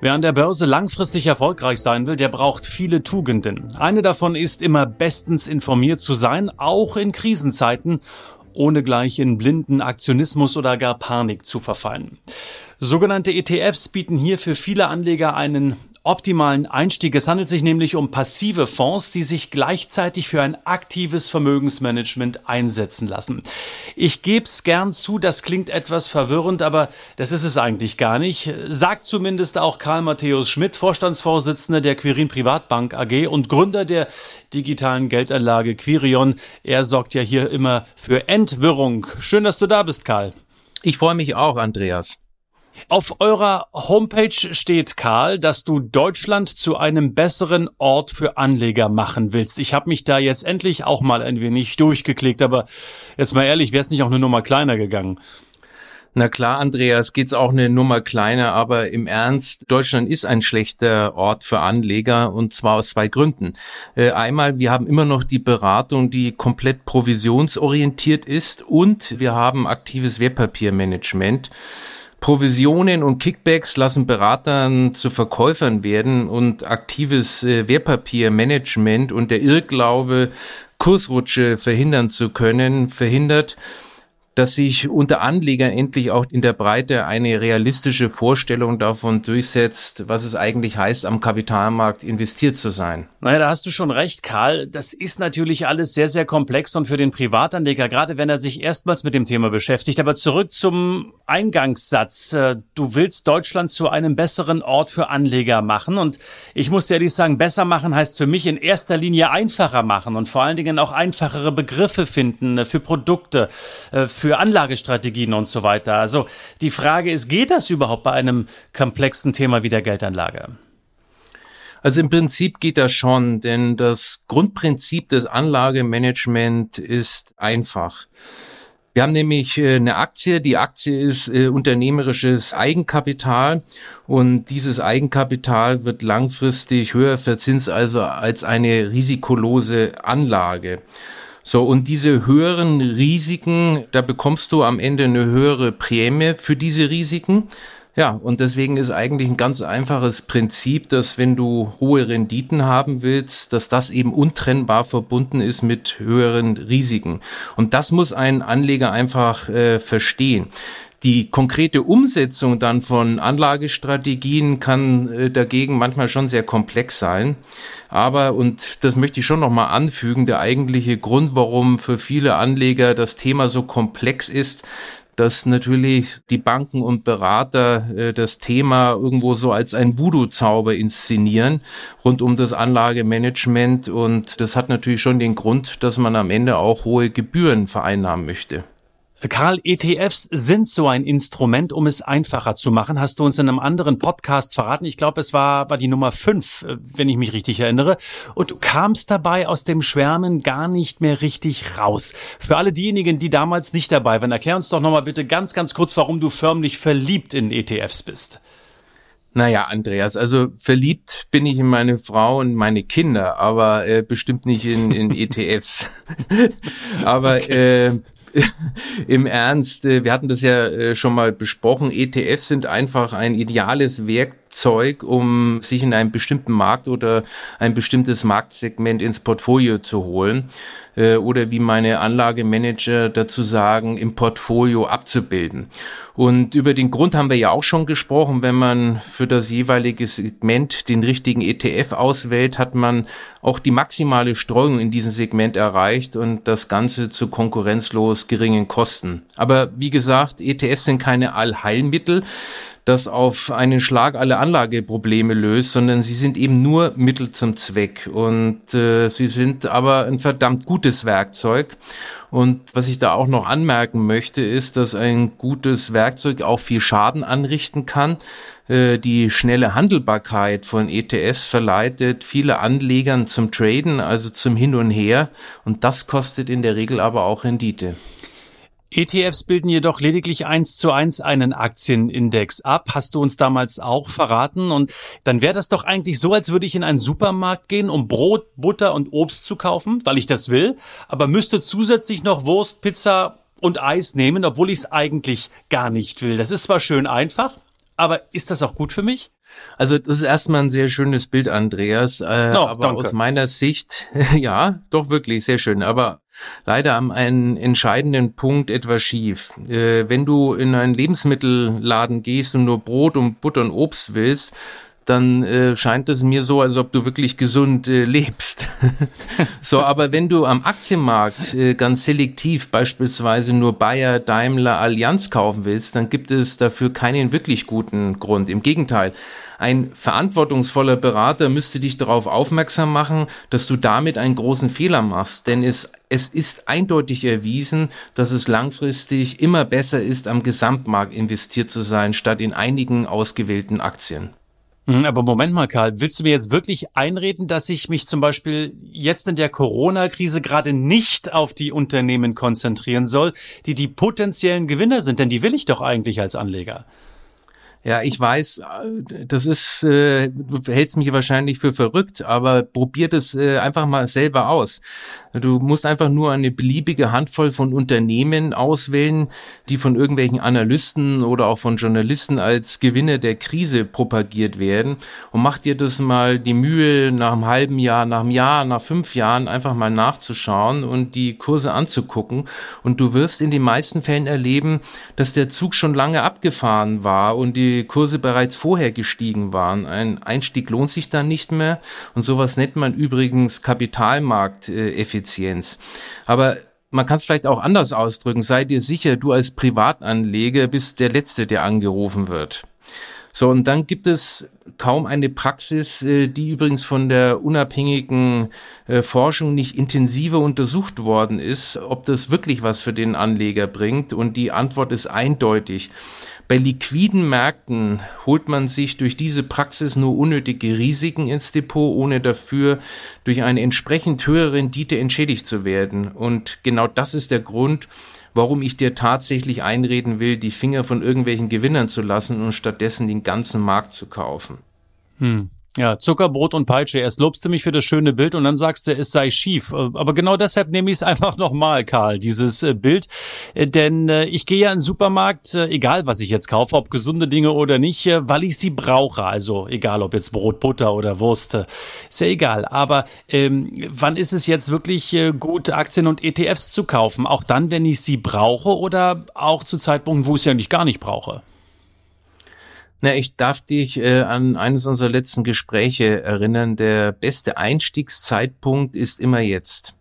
Wer an der Börse langfristig erfolgreich sein will, der braucht viele Tugenden. Eine davon ist immer bestens informiert zu sein, auch in Krisenzeiten, ohne gleich in blinden Aktionismus oder gar Panik zu verfallen. Sogenannte ETFs bieten hier für viele Anleger einen optimalen Einstieg. Es handelt sich nämlich um passive Fonds, die sich gleichzeitig für ein aktives Vermögensmanagement einsetzen lassen. Ich gebe es gern zu, das klingt etwas verwirrend, aber das ist es eigentlich gar nicht. Sagt zumindest auch Karl Matthäus Schmidt, Vorstandsvorsitzender der Quirin Privatbank AG und Gründer der digitalen Geldanlage Quirion. Er sorgt ja hier immer für Entwirrung. Schön, dass du da bist, Karl. Ich freue mich auch, Andreas. Auf eurer Homepage steht, Karl, dass du Deutschland zu einem besseren Ort für Anleger machen willst. Ich habe mich da jetzt endlich auch mal ein wenig durchgeklickt, aber jetzt mal ehrlich, wäre es nicht auch eine Nummer kleiner gegangen? Na klar, Andreas, geht's auch eine Nummer kleiner, aber im Ernst, Deutschland ist ein schlechter Ort für Anleger und zwar aus zwei Gründen. Äh, einmal, wir haben immer noch die Beratung, die komplett provisionsorientiert ist und wir haben aktives Wertpapiermanagement. Provisionen und Kickbacks lassen Beratern zu Verkäufern werden und aktives äh, Wertpapiermanagement und der Irrglaube, Kursrutsche verhindern zu können, verhindert, dass sich unter Anlegern endlich auch in der Breite eine realistische Vorstellung davon durchsetzt, was es eigentlich heißt, am Kapitalmarkt investiert zu sein. Naja, da hast du schon recht, Karl. Das ist natürlich alles sehr, sehr komplex und für den Privatanleger, gerade wenn er sich erstmals mit dem Thema beschäftigt. Aber zurück zum Eingangssatz. Äh, du willst Deutschland zu einem besseren Ort für Anleger machen. Und ich muss ehrlich sagen, besser machen heißt für mich in erster Linie einfacher machen und vor allen Dingen auch einfachere Begriffe finden äh, für Produkte, äh, für für Anlagestrategien und so weiter. Also die Frage ist, geht das überhaupt bei einem komplexen Thema wie der Geldanlage? Also im Prinzip geht das schon, denn das Grundprinzip des Anlagemanagement ist einfach. Wir haben nämlich äh, eine Aktie. Die Aktie ist äh, unternehmerisches Eigenkapital und dieses Eigenkapital wird langfristig höher verzinst also als eine risikolose Anlage. So, und diese höheren Risiken, da bekommst du am Ende eine höhere Prämie für diese Risiken. Ja, und deswegen ist eigentlich ein ganz einfaches Prinzip, dass wenn du hohe Renditen haben willst, dass das eben untrennbar verbunden ist mit höheren Risiken. Und das muss ein Anleger einfach äh, verstehen. Die konkrete Umsetzung dann von Anlagestrategien kann äh, dagegen manchmal schon sehr komplex sein. Aber, und das möchte ich schon nochmal anfügen, der eigentliche Grund, warum für viele Anleger das Thema so komplex ist, dass natürlich die Banken und Berater äh, das Thema irgendwo so als ein Voodoo-Zauber inszenieren rund um das Anlagemanagement. Und das hat natürlich schon den Grund, dass man am Ende auch hohe Gebühren vereinnahmen möchte. Karl, ETFs sind so ein Instrument, um es einfacher zu machen. Hast du uns in einem anderen Podcast verraten? Ich glaube, es war, war die Nummer fünf, äh, wenn ich mich richtig erinnere. Und du kamst dabei aus dem Schwärmen gar nicht mehr richtig raus. Für alle diejenigen, die damals nicht dabei waren, erklär uns doch nochmal bitte ganz, ganz kurz, warum du förmlich verliebt in ETFs bist. Naja, Andreas, also verliebt bin ich in meine Frau und meine Kinder, aber äh, bestimmt nicht in, in ETFs. aber okay. äh, im Ernst, äh, wir hatten das ja äh, schon mal besprochen, ETFs sind einfach ein ideales Werkzeug, um sich in einem bestimmten Markt oder ein bestimmtes Marktsegment ins Portfolio zu holen äh, oder wie meine Anlagemanager dazu sagen, im Portfolio abzubilden. Und über den Grund haben wir ja auch schon gesprochen. Wenn man für das jeweilige Segment den richtigen ETF auswählt, hat man auch die maximale Streuung in diesem Segment erreicht und das Ganze zu konkurrenzlos geringen Kosten. Aber wie gesagt, ETFs sind keine Allheilmittel. Das auf einen Schlag alle Anlageprobleme löst, sondern sie sind eben nur Mittel zum Zweck. Und äh, sie sind aber ein verdammt gutes Werkzeug. Und was ich da auch noch anmerken möchte, ist, dass ein gutes Werkzeug auch viel Schaden anrichten kann. Äh, die schnelle Handelbarkeit von ETFs verleitet viele Anlegern zum Traden, also zum Hin und Her. Und das kostet in der Regel aber auch Rendite. ETFs bilden jedoch lediglich eins zu eins einen Aktienindex ab. Hast du uns damals auch verraten? Und dann wäre das doch eigentlich so, als würde ich in einen Supermarkt gehen, um Brot, Butter und Obst zu kaufen, weil ich das will, aber müsste zusätzlich noch Wurst, Pizza und Eis nehmen, obwohl ich es eigentlich gar nicht will. Das ist zwar schön einfach, aber ist das auch gut für mich? Also das ist erstmal ein sehr schönes Bild, Andreas. Äh, oh, aber danke. aus meiner Sicht, ja, doch wirklich sehr schön. Aber leider am einen entscheidenden Punkt etwas schief. Äh, wenn du in einen Lebensmittelladen gehst und nur Brot und Butter und Obst willst, dann äh, scheint es mir so, als ob du wirklich gesund äh, lebst. so, aber wenn du am Aktienmarkt äh, ganz selektiv beispielsweise nur Bayer, Daimler, Allianz kaufen willst, dann gibt es dafür keinen wirklich guten Grund. Im Gegenteil. Ein verantwortungsvoller Berater müsste dich darauf aufmerksam machen, dass du damit einen großen Fehler machst. Denn es, es ist eindeutig erwiesen, dass es langfristig immer besser ist, am Gesamtmarkt investiert zu sein, statt in einigen ausgewählten Aktien. Mhm, aber Moment mal, Karl, willst du mir jetzt wirklich einreden, dass ich mich zum Beispiel jetzt in der Corona-Krise gerade nicht auf die Unternehmen konzentrieren soll, die die potenziellen Gewinner sind? Denn die will ich doch eigentlich als Anleger. Ja, ich weiß, äh, das ist, äh, du hältst mich wahrscheinlich für verrückt, aber probier das äh, einfach mal selber aus. Du musst einfach nur eine beliebige Handvoll von Unternehmen auswählen, die von irgendwelchen Analysten oder auch von Journalisten als Gewinne der Krise propagiert werden und mach dir das mal die Mühe, nach einem halben Jahr, nach einem Jahr, nach fünf Jahren einfach mal nachzuschauen und die Kurse anzugucken und du wirst in den meisten Fällen erleben, dass der Zug schon lange abgefahren war und die Kurse bereits vorher gestiegen waren. Ein Einstieg lohnt sich dann nicht mehr und sowas nennt man übrigens Kapitalmarkteffizienz. Effizienz. Aber man kann es vielleicht auch anders ausdrücken. Sei dir sicher, du als Privatanleger bist der Letzte, der angerufen wird. So, und dann gibt es kaum eine Praxis, äh, die übrigens von der unabhängigen äh, Forschung nicht intensiver untersucht worden ist, ob das wirklich was für den Anleger bringt. Und die Antwort ist eindeutig. Bei liquiden Märkten holt man sich durch diese Praxis nur unnötige Risiken ins Depot, ohne dafür durch eine entsprechend höhere Rendite entschädigt zu werden. Und genau das ist der Grund, warum ich dir tatsächlich einreden will, die Finger von irgendwelchen Gewinnern zu lassen und stattdessen den ganzen Markt zu kaufen. Hm. Ja, Zuckerbrot und Peitsche. Erst lobst du mich für das schöne Bild und dann sagst du, es sei schief. Äh, aber genau deshalb nehme ich es einfach nochmal, Karl, dieses äh, Bild. Äh, denn ich gehe ja in den Supermarkt, egal was ich jetzt kaufe, ob gesunde Dinge oder nicht, weil ich sie brauche. Also egal, ob jetzt Brot, Butter oder Wurst, ist ja egal. Aber ähm, wann ist es jetzt wirklich gut, Aktien und ETFs zu kaufen? Auch dann, wenn ich sie brauche oder auch zu Zeitpunkten, wo ich sie eigentlich gar nicht brauche? Na, ich darf dich äh, an eines unserer letzten Gespräche erinnern. Der beste Einstiegszeitpunkt ist immer jetzt.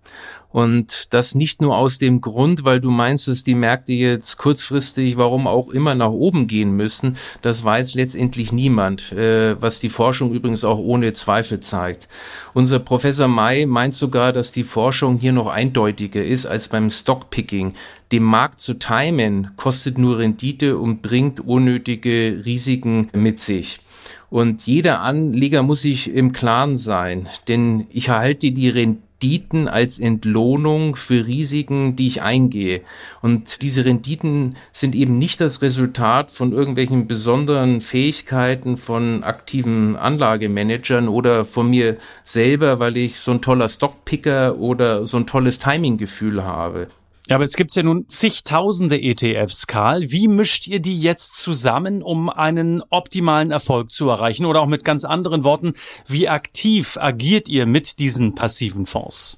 Und das nicht nur aus dem Grund, weil du meinst, dass die Märkte jetzt kurzfristig, warum auch immer, nach oben gehen müssen. Das weiß letztendlich niemand, äh, was die Forschung übrigens auch ohne Zweifel zeigt. Unser Professor May meint sogar, dass die Forschung hier noch eindeutiger ist als beim Stockpicking. Dem Markt zu timen kostet nur Rendite und bringt unnötige Risiken mit sich. Und jeder Anleger muss sich im Klaren sein, denn ich erhalte die Rendite Renditen als Entlohnung für Risiken, die ich eingehe. Und diese Renditen sind eben nicht das Resultat von irgendwelchen besonderen Fähigkeiten von aktiven Anlagemanagern oder von mir selber, weil ich so ein toller Stockpicker oder so ein tolles Timinggefühl habe. Ja, aber es gibt ja nun zigtausende ETFs, Karl. Wie mischt ihr die jetzt zusammen, um einen optimalen Erfolg zu erreichen? Oder auch mit ganz anderen Worten, wie aktiv agiert ihr mit diesen passiven Fonds?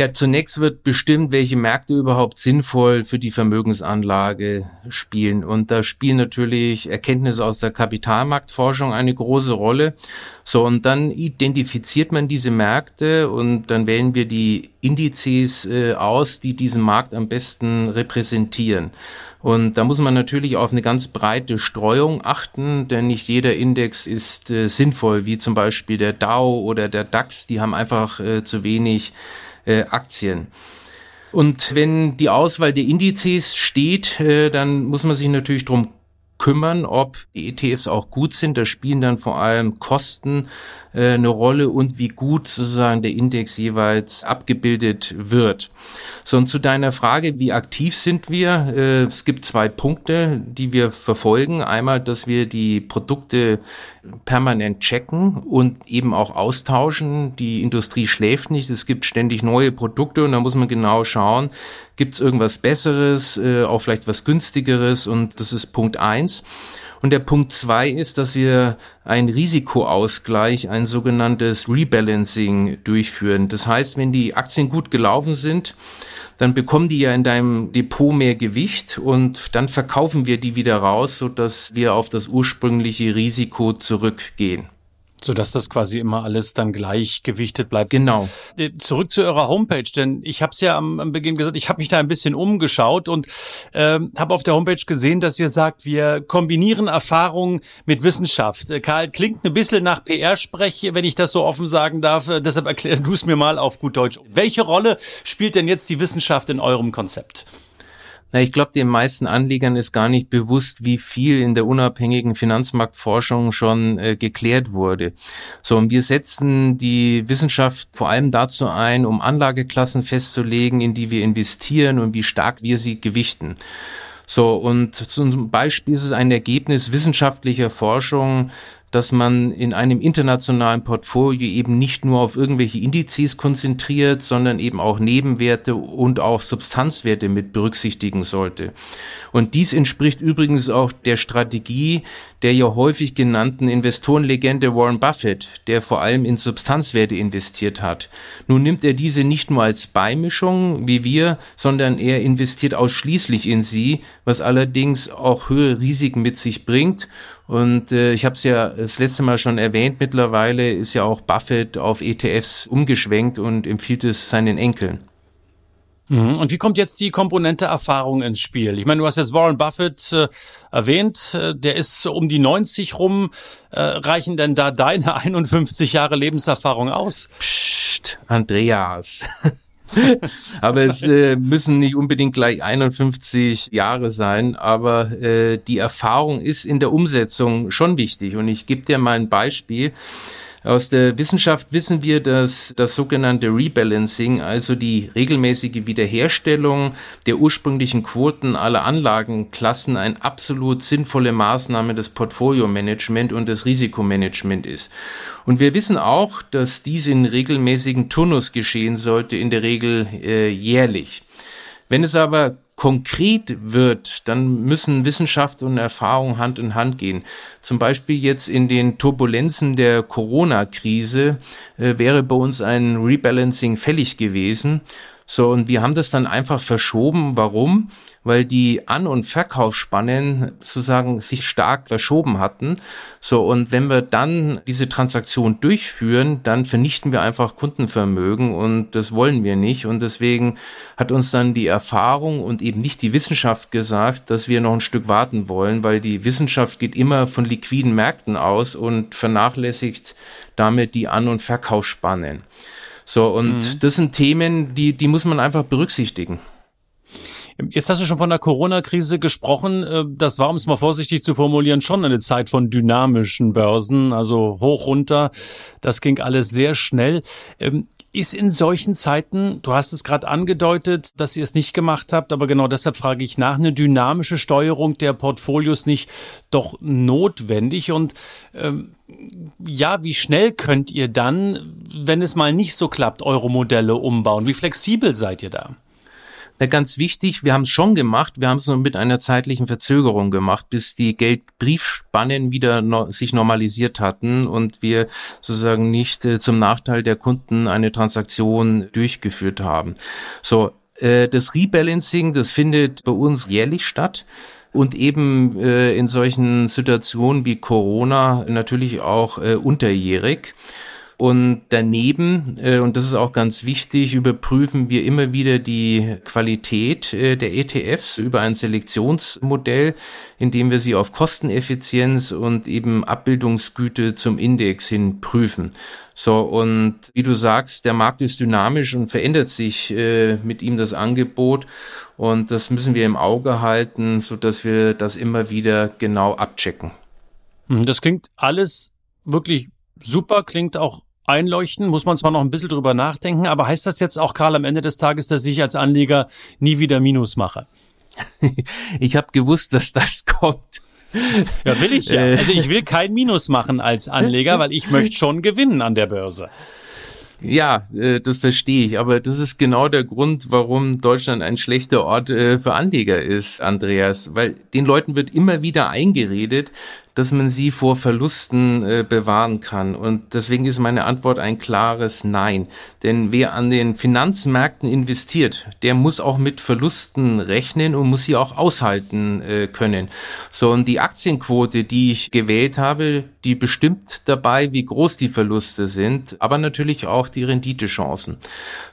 Ja, zunächst wird bestimmt, welche Märkte überhaupt sinnvoll für die Vermögensanlage spielen. Und da spielen natürlich Erkenntnisse aus der Kapitalmarktforschung eine große Rolle. So, und dann identifiziert man diese Märkte und dann wählen wir die Indizes äh, aus, die diesen Markt am besten repräsentieren. Und da muss man natürlich auf eine ganz breite Streuung achten, denn nicht jeder Index ist äh, sinnvoll, wie zum Beispiel der Dow oder der DAX. Die haben einfach äh, zu wenig äh, Aktien. Und wenn die Auswahl der Indizes steht, äh, dann muss man sich natürlich drum kümmern, ob die ETFs auch gut sind. Da spielen dann vor allem Kosten äh, eine Rolle und wie gut sozusagen der Index jeweils abgebildet wird. So, und zu deiner Frage, wie aktiv sind wir? Äh, es gibt zwei Punkte, die wir verfolgen. Einmal, dass wir die Produkte permanent checken und eben auch austauschen. Die Industrie schläft nicht. Es gibt ständig neue Produkte und da muss man genau schauen, gibt es irgendwas Besseres, äh, auch vielleicht was günstigeres und das ist Punkt eins. Und der Punkt zwei ist, dass wir einen Risikoausgleich, ein sogenanntes Rebalancing durchführen. Das heißt, wenn die Aktien gut gelaufen sind, dann bekommen die ja in deinem Depot mehr Gewicht und dann verkaufen wir die wieder raus, so dass wir auf das ursprüngliche Risiko zurückgehen. Sodass das quasi immer alles dann gleichgewichtet bleibt. Genau. Äh, zurück zu eurer Homepage, denn ich habe es ja am, am, Beginn gesagt, ich habe mich da ein bisschen umgeschaut und äh, habe auf der Homepage gesehen, dass ihr sagt, wir kombinieren Erfahrung mit Wissenschaft. Äh, Karl, klingt ein bisschen nach PR-Sprech, wenn ich das so offen sagen darf. Äh, deshalb erklär du es mir mal auf gut Deutsch. Welche Rolle spielt denn jetzt die Wissenschaft in eurem Konzept? Na, ich glaube, den meisten Anlegern ist gar nicht bewusst, wie viel in der unabhängigen Finanzmarktforschung schon äh, geklärt wurde. So, und wir setzen die Wissenschaft vor allem dazu ein, um Anlageklassen festzulegen, in die wir investieren und wie stark wir sie gewichten. So, und zum Beispiel ist es ein Ergebnis wissenschaftlicher Forschung, dass man in einem internationalen Portfolio eben nicht nur auf irgendwelche Indizes konzentriert, sondern eben auch Nebenwerte und auch Substanzwerte mit berücksichtigen sollte. Und dies entspricht übrigens auch der Strategie der ja häufig genannten Investorenlegende Warren Buffett, der vor allem in Substanzwerte investiert hat. Nun nimmt er diese nicht nur als Beimischung wie wir, sondern er investiert ausschließlich in sie, was allerdings auch höhere Risiken mit sich bringt und äh, ich habe es ja das letzte Mal schon erwähnt, mittlerweile ist ja auch Buffett auf ETFs umgeschwenkt und empfiehlt es seinen Enkeln. Mhm. Und wie kommt jetzt die Komponente Erfahrung ins Spiel? Ich meine, du hast jetzt Warren Buffett äh, erwähnt, äh, der ist um die 90 rum. Äh, reichen denn da deine 51 Jahre Lebenserfahrung aus? Psst, Andreas. aber es äh, müssen nicht unbedingt gleich 51 Jahre sein, aber äh, die Erfahrung ist in der Umsetzung schon wichtig. Und ich gebe dir mal ein Beispiel. Aus der Wissenschaft wissen wir, dass das sogenannte Rebalancing, also die regelmäßige Wiederherstellung der ursprünglichen Quoten aller Anlagenklassen, ein absolut sinnvolle Maßnahme des Portfolio-Management und des Risikomanagement ist. Und wir wissen auch, dass dies in regelmäßigen Turnus geschehen sollte, in der Regel äh, jährlich. Wenn es aber konkret wird, dann müssen Wissenschaft und Erfahrung Hand in Hand gehen. Zum Beispiel jetzt in den Turbulenzen der Corona-Krise äh, wäre bei uns ein Rebalancing fällig gewesen. So, und wir haben das dann einfach verschoben. Warum? Weil die An- und Verkaufsspannen sozusagen sich stark verschoben hatten. So, und wenn wir dann diese Transaktion durchführen, dann vernichten wir einfach Kundenvermögen und das wollen wir nicht. Und deswegen hat uns dann die Erfahrung und eben nicht die Wissenschaft gesagt, dass wir noch ein Stück warten wollen, weil die Wissenschaft geht immer von liquiden Märkten aus und vernachlässigt damit die An- und Verkaufsspannen. So, und mhm. das sind Themen, die, die muss man einfach berücksichtigen. Jetzt hast du schon von der Corona-Krise gesprochen. Äh, das war, um es mal vorsichtig zu formulieren, schon eine Zeit von dynamischen Börsen, also hoch runter. Das ging alles sehr schnell. Ähm, ist in solchen Zeiten, du hast es gerade angedeutet, dass ihr es nicht gemacht habt, aber genau deshalb frage ich nach, eine dynamische Steuerung der Portfolios nicht doch notwendig? Und ähm, ja, wie schnell könnt ihr dann, wenn es mal nicht so klappt, eure Modelle umbauen? Wie flexibel seid ihr da? Na, ganz wichtig, wir haben es schon gemacht, wir haben es nur mit einer zeitlichen Verzögerung gemacht, bis die Geldbriefspannen wieder no sich normalisiert hatten und wir sozusagen nicht äh, zum Nachteil der Kunden eine Transaktion durchgeführt haben. So, äh, das Rebalancing, das findet bei uns jährlich statt und eben äh, in solchen Situationen wie Corona natürlich auch äh, unterjährig. Und daneben, äh, und das ist auch ganz wichtig, überprüfen wir immer wieder die Qualität äh, der ETFs über ein Selektionsmodell, indem wir sie auf Kosteneffizienz und eben Abbildungsgüte zum Index hin prüfen. So, und wie du sagst, der Markt ist dynamisch und verändert sich äh, mit ihm das Angebot. Und das müssen wir im Auge halten, so dass wir das immer wieder genau abchecken. Das klingt alles wirklich super, klingt auch einleuchten, muss man zwar noch ein bisschen drüber nachdenken, aber heißt das jetzt auch, Karl, am Ende des Tages, dass ich als Anleger nie wieder Minus mache? ich habe gewusst, dass das kommt. Ja, will ich ja. Äh. Also ich will kein Minus machen als Anleger, weil ich möchte schon gewinnen an der Börse. Ja, äh, das verstehe ich, aber das ist genau der Grund, warum Deutschland ein schlechter Ort äh, für Anleger ist, Andreas, weil den Leuten wird immer wieder eingeredet, dass man sie vor Verlusten äh, bewahren kann. Und deswegen ist meine Antwort ein klares Nein. Denn wer an den Finanzmärkten investiert, der muss auch mit Verlusten rechnen und muss sie auch aushalten äh, können. So, und die Aktienquote, die ich gewählt habe, die bestimmt dabei, wie groß die Verluste sind, aber natürlich auch die Renditechancen.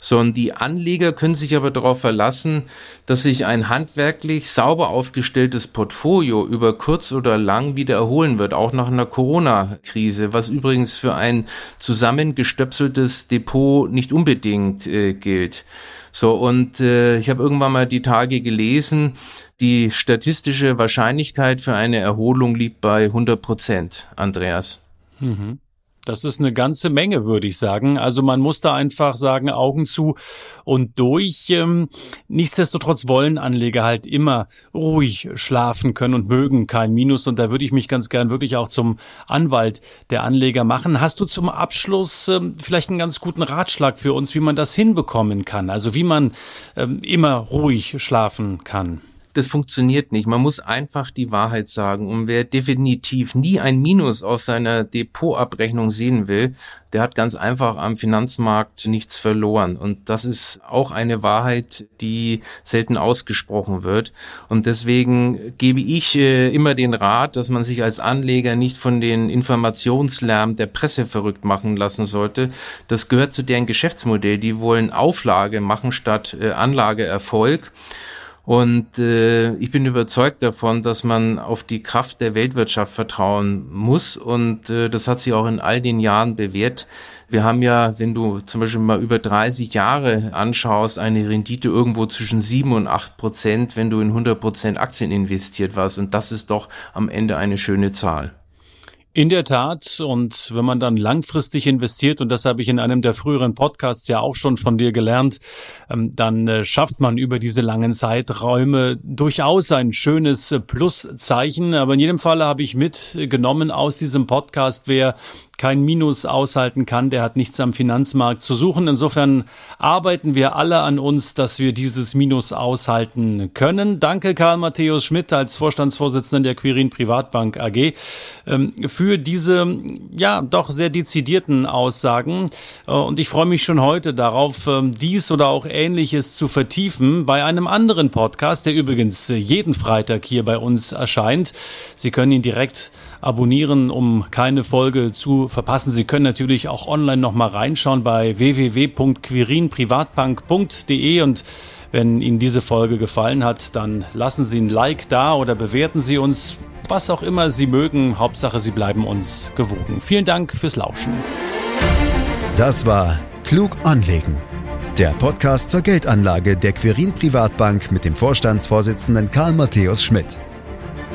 So, und die Anleger können sich aber darauf verlassen, dass sich ein handwerklich sauber aufgestelltes Portfolio über kurz oder lang wieder erholen wird, auch nach einer Corona-Krise, was übrigens für ein zusammengestöpseltes Depot nicht unbedingt äh, gilt. So, und äh, ich habe irgendwann mal die Tage gelesen, die statistische Wahrscheinlichkeit für eine Erholung liegt bei 100 Prozent, Andreas. Mhm. Das ist eine ganze Menge, würde ich sagen. Also man muss da einfach sagen, Augen zu und durch. Ähm, nichtsdestotrotz wollen Anleger halt immer ruhig schlafen können und mögen kein Minus. Und da würde ich mich ganz gern wirklich auch zum Anwalt der Anleger machen. Hast du zum Abschluss ähm, vielleicht einen ganz guten Ratschlag für uns, wie man das hinbekommen kann? Also wie man ähm, immer ruhig schlafen kann? Das funktioniert nicht. Man muss einfach die Wahrheit sagen. Und wer definitiv nie ein Minus auf seiner Depotabrechnung sehen will, der hat ganz einfach am Finanzmarkt nichts verloren. Und das ist auch eine Wahrheit, die selten ausgesprochen wird. Und deswegen gebe ich äh, immer den Rat, dass man sich als Anleger nicht von den Informationslärm der Presse verrückt machen lassen sollte. Das gehört zu deren Geschäftsmodell. Die wollen Auflage machen statt äh, Anlageerfolg. Und äh, ich bin überzeugt davon, dass man auf die Kraft der Weltwirtschaft vertrauen muss. Und äh, das hat sich auch in all den Jahren bewährt. Wir haben ja, wenn du zum Beispiel mal über 30 Jahre anschaust, eine Rendite irgendwo zwischen 7 und 8 Prozent, wenn du in 100 Prozent Aktien investiert warst. Und das ist doch am Ende eine schöne Zahl. In der Tat. Und wenn man dann langfristig investiert, und das habe ich in einem der früheren Podcasts ja auch schon von dir gelernt, ähm, dann äh, schafft man über diese langen Zeiträume durchaus ein schönes äh, Pluszeichen. Aber in jedem Fall habe ich mitgenommen aus diesem Podcast, wer kein Minus aushalten kann, der hat nichts am Finanzmarkt zu suchen. Insofern arbeiten wir alle an uns, dass wir dieses Minus aushalten können. Danke Karl Matthäus Schmidt als Vorstandsvorsitzender der Quirin Privatbank AG ähm, für diese ja doch sehr dezidierten Aussagen. Äh, und ich freue mich schon heute darauf, ähm, dies oder auch Ähnliches zu vertiefen bei einem anderen Podcast, der übrigens jeden Freitag hier bei uns erscheint. Sie können ihn direkt abonnieren, um keine Folge zu verpassen. Sie können natürlich auch online nochmal reinschauen bei www.quirinprivatbank.de und wenn Ihnen diese Folge gefallen hat, dann lassen Sie ein Like da oder bewerten Sie uns, was auch immer Sie mögen. Hauptsache, Sie bleiben uns gewogen. Vielen Dank fürs Lauschen. Das war Klug anlegen. Der Podcast zur Geldanlage der Quirin Privatbank mit dem Vorstandsvorsitzenden Karl Matthäus Schmidt.